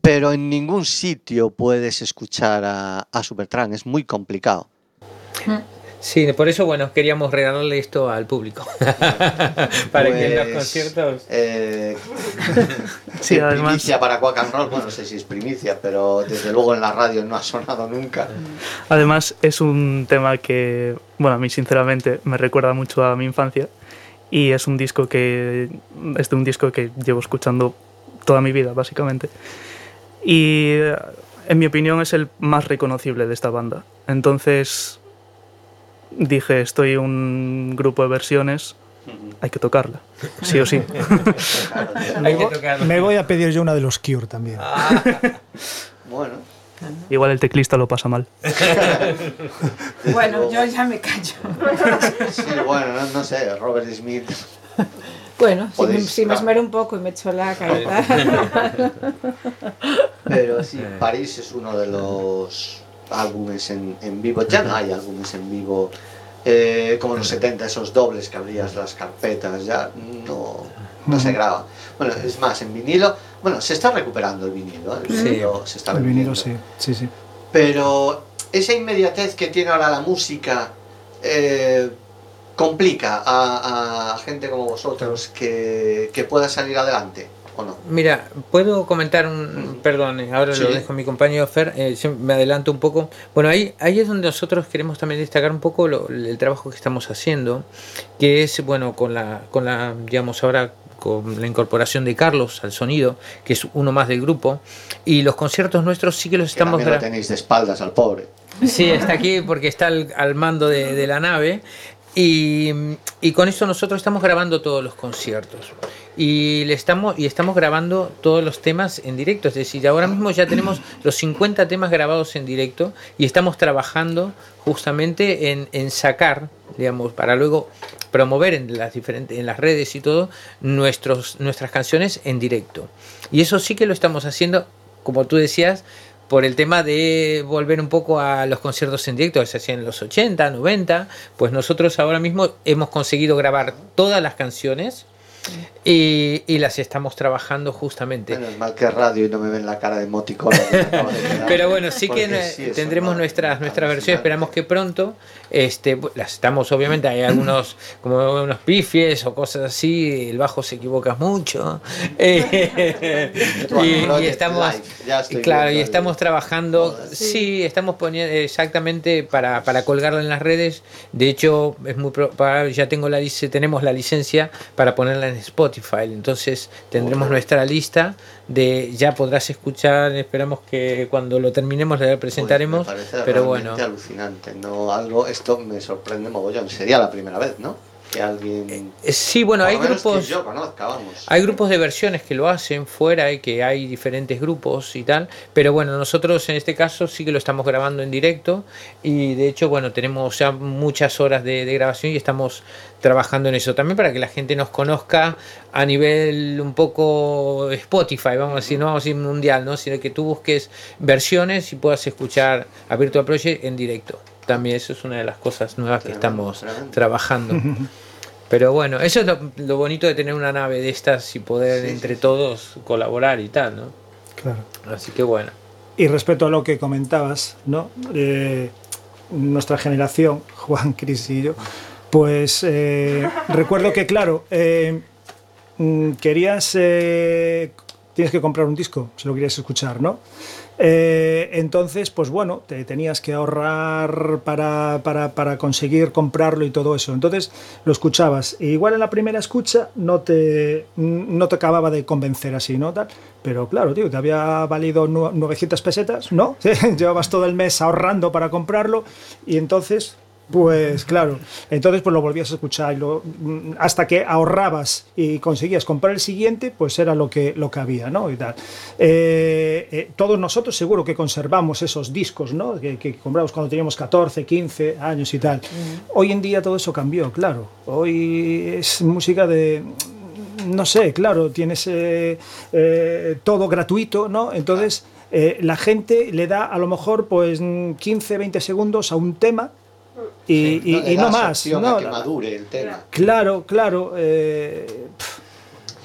Pero en ningún sitio puedes escuchar a, a. Es muy complicado. Sí, por eso, bueno, queríamos regalarle esto al público. [laughs] Para que en los Pues, conciertos... eh, [laughs] Sí, sí, además- primicia para Quack and Roll, bueno, no sé si es primicia, pero desde luego en la radio no ha sonado nunca. Además, es un tema que, bueno, a mí sinceramente me recuerda mucho a mi infancia y es un disco que es de un disco que llevo escuchando toda mi vida, básicamente. Y eh, en mi opinión es el más reconocible de esta banda. Entonces dije, estoy un grupo de versiones, hay que tocarla, sí o sí. [laughs] [laughs] Me voy a pedir yo una de los Cure también. [laughs] Bueno, Igual el teclista lo pasa mal. Bueno, yo ya me callo. sí, bueno, no, no sé, Robert Smith. Bueno, si me, Podéis- si me ah. esmero un poco y me echo la cabeza. Pero sí, París es uno de los álbumes en, en vivo. Ya no hay álbumes en vivo eh, como en los 70, esos dobles que abrías las carpetas, ya no, no se graba. Bueno, es más, en vinilo, bueno, se está recuperando el vinilo, el Sí. vinilo se está El vinilo, sí, sí, sí. Pero esa inmediatez que tiene ahora la música eh, complica a, a gente como vosotros que, que pueda salir adelante, ¿o no? Mira, puedo comentar un. Perdón, eh, ahora lo dejo a mi compañero Fer, eh, me adelanto un poco. Bueno, ahí, ahí es donde nosotros queremos también destacar un poco lo- el trabajo que estamos haciendo, que es, bueno, con la, con la, digamos, ahora con la incorporación de Carlos al sonido, que es uno más del grupo, y los conciertos nuestros sí que los Que estamos también lo gra- tenéis de espaldas al pobre. Sí, está aquí porque está al, al mando de, de la nave. Y, y con esto nosotros estamos grabando todos los conciertos. Y, le estamos, y estamos grabando todos los temas en directo. Es decir, ahora mismo ya tenemos [clears throat] los 50 temas grabados en directo y estamos trabajando justamente en, en sacar, digamos, para luego promover en las diferentes en las redes y todo nuestros nuestras canciones en directo. Y eso sí que lo estamos haciendo, como tú decías, por el tema de volver un poco a los conciertos en directo que se hacían en los 80, 90, pues nosotros ahora mismo hemos conseguido grabar todas las canciones y, y las estamos trabajando justamente. Menos mal que es radio y no me ven la cara de [laughs] quedar. Pero bueno, sí que sí, tendremos no- nuestras nuestra al versión, final- esperamos que pronto este las estamos obviamente hay algunos como unos pifies o cosas así, el bajo se equivoca mucho. [laughs] eh, y, estamos claro, y estamos trabajando, Joder. sí, estamos poniendo exactamente para, para colgarla en las redes. De hecho, es muy pro- para- ya tengo la tenemos la licencia para ponerla en Spotify. Spotify. Entonces tendremos nuestra lista de ya podrás escuchar. Esperamos que cuando lo terminemos le presentaremos. Pues me parece pero bueno, alucinante. No, algo, esto me sorprende mogollón. Sería la primera vez, ¿no? Que alguien. Eh, sí, bueno, hay grupos. yo conozca, vamos. Hay grupos de versiones que lo hacen fuera y que hay diferentes grupos y tal, pero bueno, nosotros en este caso sí que lo estamos grabando en directo y de hecho, bueno, tenemos ya muchas horas de, de grabación y estamos trabajando en eso también para que la gente nos conozca a nivel un poco Spotify, vamos a decir, no vamos a decir mundial, ¿no? sino que tú busques versiones y puedas escuchar a Virtual Project en directo. También eso es una de las cosas nuevas que estamos trabajando. [laughs] Pero bueno, eso es lo, lo bonito de tener una nave de estas y poder Sí, entre sí, sí. todos colaborar y tal, ¿no? Claro. Así que bueno. Y respecto a lo que comentabas, ¿no? Eh, nuestra generación, [laughs] Juan, Cris y yo, pues eh, recuerdo que, claro, eh, mm, querías, eh, tienes que comprar un disco, si lo querías escuchar, ¿no? Eh, entonces, pues bueno, te tenías que ahorrar para, para, para conseguir comprarlo y todo eso. Entonces lo escuchabas. E igual en la primera escucha no te, no te acababa de convencer así, ¿no? Tal. Pero claro, tío, te había valido nu- 900 pesetas, ¿no? [laughs] Llevabas todo el mes ahorrando para comprarlo y entonces pues claro, entonces pues lo volvías a escuchar y lo- hasta que ahorrabas y conseguías comprar el siguiente, pues era lo que, lo que había, ¿no? Y tal. Eh, eh, todos nosotros seguro que conservamos esos discos, ¿no? Que, que compramos cuando teníamos 14, 15 años y tal. Hoy en día todo eso cambió, claro. Hoy es música de no sé, claro, tienes eh, eh, todo gratuito, ¿no? Entonces eh, la gente le da a lo mejor pues mm, 15, 20 segundos a un tema y, y- le y no das más. ¿no? a que madure el tema. Claro, claro. eh,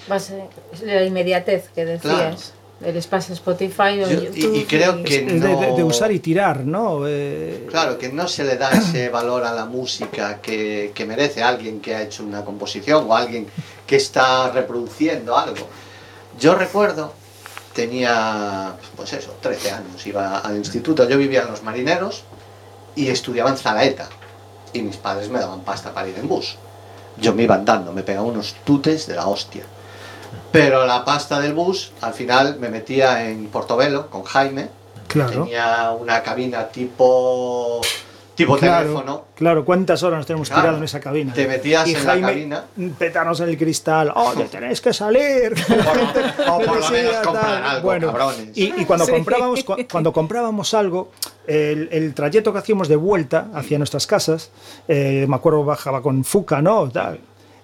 Base- la inmediatez que decías. El espacio Spotify o Yo- y- YouTube. y creo que es de, no- usar y tirar, ¿no? Eh, Claro, que no se le da ese valor a la música que, que merece alguien que ha hecho una composición o alguien que está reproduciendo algo. Yo recuerdo, tenía, pues eso, 13 años, iba al instituto, yo vivía en Los Marineros y estudiaba en Zalaeta y mis padres me daban pasta para ir en bus. Yo me iba andando, me pegaba unos tutes de la hostia. Pero la pasta del bus, al final me metía en Portobelo con Jaime, claro. Tenía una cabina tipo tipo teléfono. Claro, ¿cuántas horas nos tenemos Claro. tirado en esa cabina? Te metías y en la cabina. petarnos en el cristal, oye, [laughs] tenéis que salir. O por lo menos [laughs] Decía, comprar tal. algo, Bueno, cabrones. Y, y cuando, [laughs] Sí. comprábamos, cu- cuando comprábamos algo, el, el trayecto que hacíamos de vuelta hacia nuestras casas, eh, me acuerdo bajaba con Fuca, ¿no? Tal.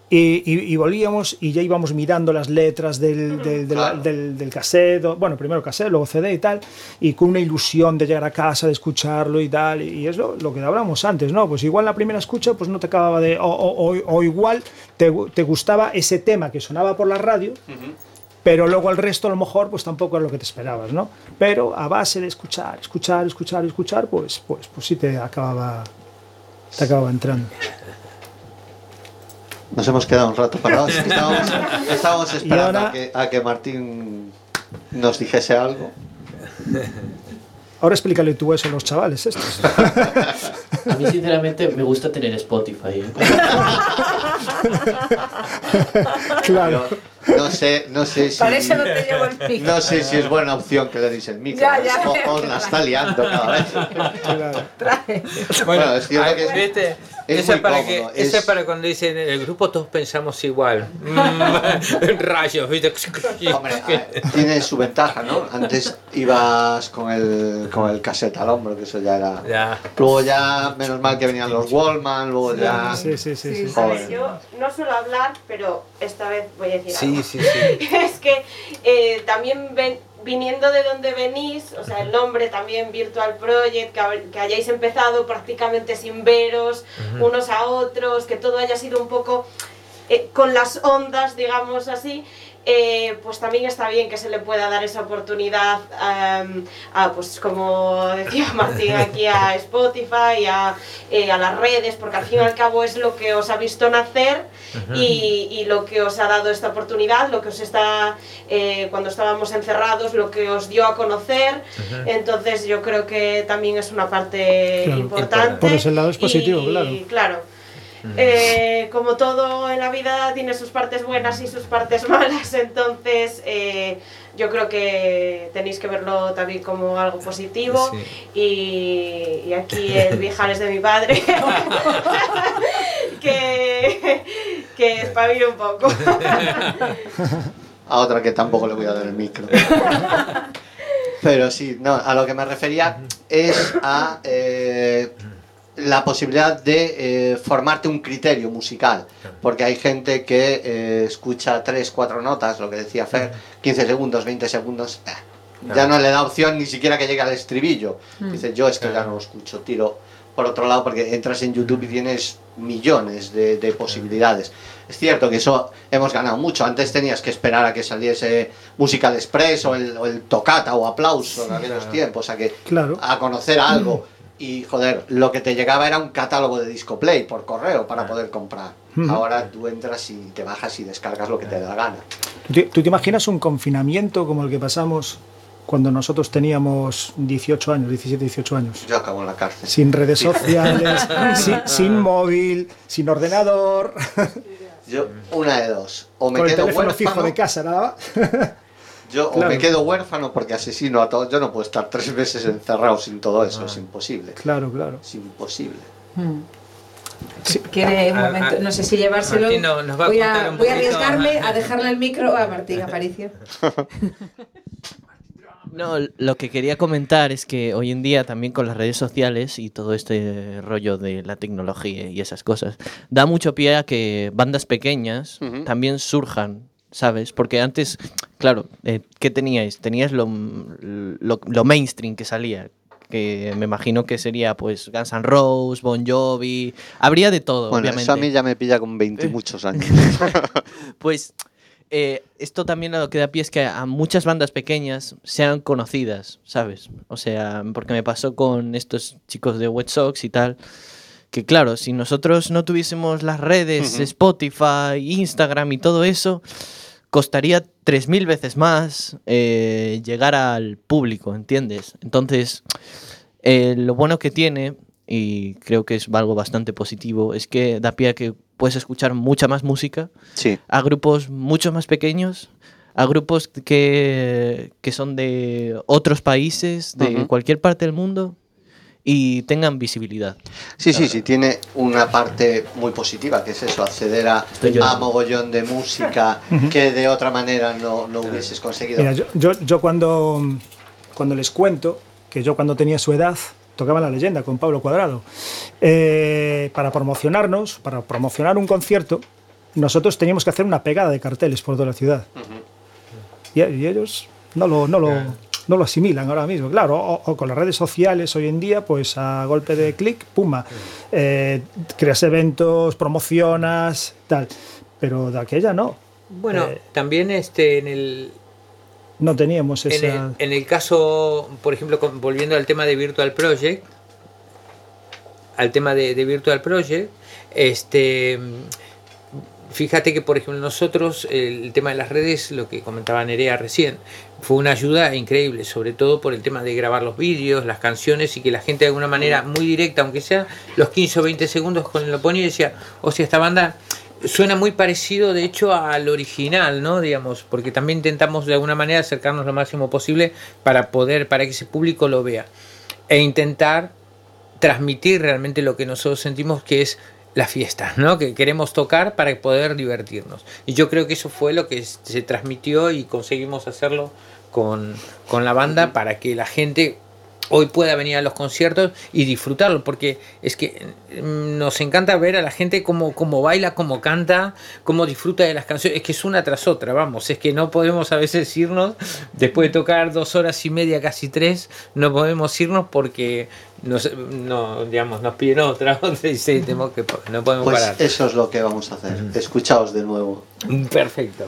Y, y- y volvíamos y ya íbamos mirando las letras del, del, del, Claro. del- cassette, bueno, primero cassette, luego CD y tal, y con una ilusión de llegar a casa, de escucharlo y tal, y es lo, lo que hablábamos antes, ¿no? Pues igual la primera escucha pues no te acababa de... O, o- o- o igual te, te gustaba ese tema que sonaba por la radio, pero luego el resto a lo mejor pues tampoco es lo que te esperabas, ¿no? Pero a base de escuchar, escuchar, escuchar, escuchar, pues, pues, pues sí te acababa, te acababa entrando. Nos hemos quedado un rato parados. [laughs] Estábamos, estábamos esperando ahora- a, que, a que Martín nos dijese algo. Ahora explícale tú eso a los chavales estos. [laughs] A mí, sinceramente, me gusta tener Spotify. ¿eh? [laughs] claro. No sé, no sé si. Para eso no te llevo el pico. No sé si es buena opción que le deis el micro. Ya, ya. O- os la está liando cada vez. claro. Trae. Bueno, es cierto que ¿viste? Es Eso es para que, cómodo, eso es- es para cuando dicen el grupo todos pensamos igual. [laughs] Mm, [laughs] Rayos, ¿viste? [laughs] Hombre, tiene su ventaja, ¿no? Antes ibas con el, con el cassette al hombro, que eso ya era. Ya. Luego ya, menos mal que venían los Wallman, luego ya. Sí, sí, sí. sí. Ver, yo no suelo hablar, pero esta vez voy a decir Sí, algo. sí, sí. es que eh, también ven- viniendo de donde venís, o sea, el nombre también Virtual Project, que, hayáis empezado prácticamente sin veros unos a otros, que todo haya sido un poco eh, con las ondas, digamos así. Eh, pues también está bien que se le pueda dar esa oportunidad am, a, pues como decía [laughs] Martín aquí a Spotify, a, eh, a las redes, porque al fin y al cabo es lo que os ha visto nacer y, y lo que os ha dado esta oportunidad, lo que os está, eh, cuando estábamos encerrados, lo que os dio a conocer. Entonces yo creo que también es una parte Claro. importante. Por ese lado es positivo, y, claro. claro. Eh, como todo en la vida tiene sus partes buenas y sus partes [laughs] malas, entonces eh, yo creo que tenéis que verlo también como algo positivo. Y, y aquí el [laughs] Vijares de mi padre. [laughs] Que, que espabile un poco. A otra que tampoco le voy a dar el micro. Pero sí, no, a lo que me refería es a eh, la posibilidad de eh, formarte un criterio musical. Porque hay gente que eh, escucha 3, 4 notas, lo que decía Fer, 15 segundos, 20 segundos. eh, Ya no le da opción ni siquiera que llegue al estribillo. Dice, yo es que ya no lo escucho, tiro por otro lado porque entras en YouTube y tienes millones de, de posibilidades. Es cierto que eso hemos ganado mucho. Antes tenías que esperar a que saliese Musical Express o el, o el Tocata o Aplauso en aquellos tiempos, a que Claro. a conocer algo. Y joder, lo que te llegaba era un catálogo de disco play por correo para poder comprar. Ahora tú entras y te bajas y descargas lo que te da la gana. ¿Tú te, tú te imaginas un confinamiento como el que pasamos cuando nosotros teníamos 18 años, 17, 18 años? Yo acabo en la cárcel. Sin redes sociales, [laughs] sin, sin móvil, sin ordenador, Yo, una de dos. O me con el quedo teléfono fijo huérfano, de casa, nada más. [laughs] yo, o me quedo huérfano porque asesino a todos. Yo no puedo estar tres meses encerrado sin todo eso. Ah. Es imposible. Claro, claro. Es imposible. Quiere un A- momento, a- no sé si llevárselo. Martín no- nos va a voy, a, un voy a poquito, arriesgarme ajá. a dejarle el micro a Martín Aparicio. [laughs] No, lo que quería comentar es que hoy en día también con las redes sociales y todo este rollo de la tecnología y esas cosas, da mucho pie a que bandas pequeñas también surjan, ¿sabes? Porque antes, claro, eh, ¿qué teníais? Tenías lo, lo, lo mainstream que salía, que me imagino que sería pues Guns N' Roses, Bon Jovi, habría de todo, Bueno, obviamente. eso a mí ya me pilla con 20 y muchos años. [laughs] Pues eh, esto también a lo que da pie es que a muchas bandas pequeñas sean conocidas, ¿sabes? O sea, porque me pasó con estos chicos de Wet Sox y tal, que claro, si nosotros no tuviésemos las redes. Spotify, Instagram y todo eso, costaría 3.000 veces más eh, llegar al público, ¿entiendes? Entonces, eh, lo bueno que tiene, y creo que es algo bastante positivo, es que da pie a que puedes escuchar mucha más música Sí. a grupos mucho más pequeños, a grupos que, que son de otros países, de cualquier parte del mundo y tengan visibilidad. Sí, sí, sí, tiene una parte muy positiva, que es eso, acceder a, a mogollón de música que de otra manera no, no hubieses conseguido. Mira, yo, yo, yo cuando, cuando les cuento que yo cuando tenía su edad tocaba la leyenda con Pablo Cuadrado, eh, para promocionarnos, para promocionar un concierto, nosotros teníamos que hacer una pegada de carteles por toda la ciudad. y, y ellos no lo, no, lo, no lo asimilan ahora mismo. Claro, o, o con las redes sociales hoy en día, pues a golpe de clic, puma, eh, creas eventos, promocionas, tal. Pero de aquella no. Bueno, Eh, también este en el, No teníamos en esa... el, en el caso, por ejemplo, con- volviendo al tema de Virtual Project, al tema de, de Virtual Project, este, fíjate que, por ejemplo, nosotros, el tema de las redes, lo que comentaba Nerea recién, fue una ayuda increíble, sobre todo por el tema de grabar los vídeos, las canciones y que la gente de alguna manera muy directa, aunque sea los 15 o 20 segundos, con lo ponía y decía, o sea, esta banda suena muy parecido, de hecho, al original, ¿no? Digamos, porque también intentamos de alguna manera acercarnos lo máximo posible para poder, para que ese público lo vea. E intentar transmitir realmente lo que nosotros sentimos que es la fiesta, ¿no? Que queremos tocar para poder divertirnos. Y yo creo que eso fue lo que se transmitió y conseguimos hacerlo con, con la banda para que la gente hoy pueda venir a los conciertos y disfrutarlo, porque es que mm, nos encanta ver a la gente cómo, cómo baila, cómo canta, cómo disfruta de las canciones, es que es una tras otra, vamos, es que no podemos a veces irnos, después de tocar dos horas y media, casi tres, no podemos irnos porque nos, no, digamos, nos piden otra, [laughs] otra y sí, tenemos que, no podemos Pues parar. eso es lo que vamos a hacer. Escuchaos de nuevo. Perfecto.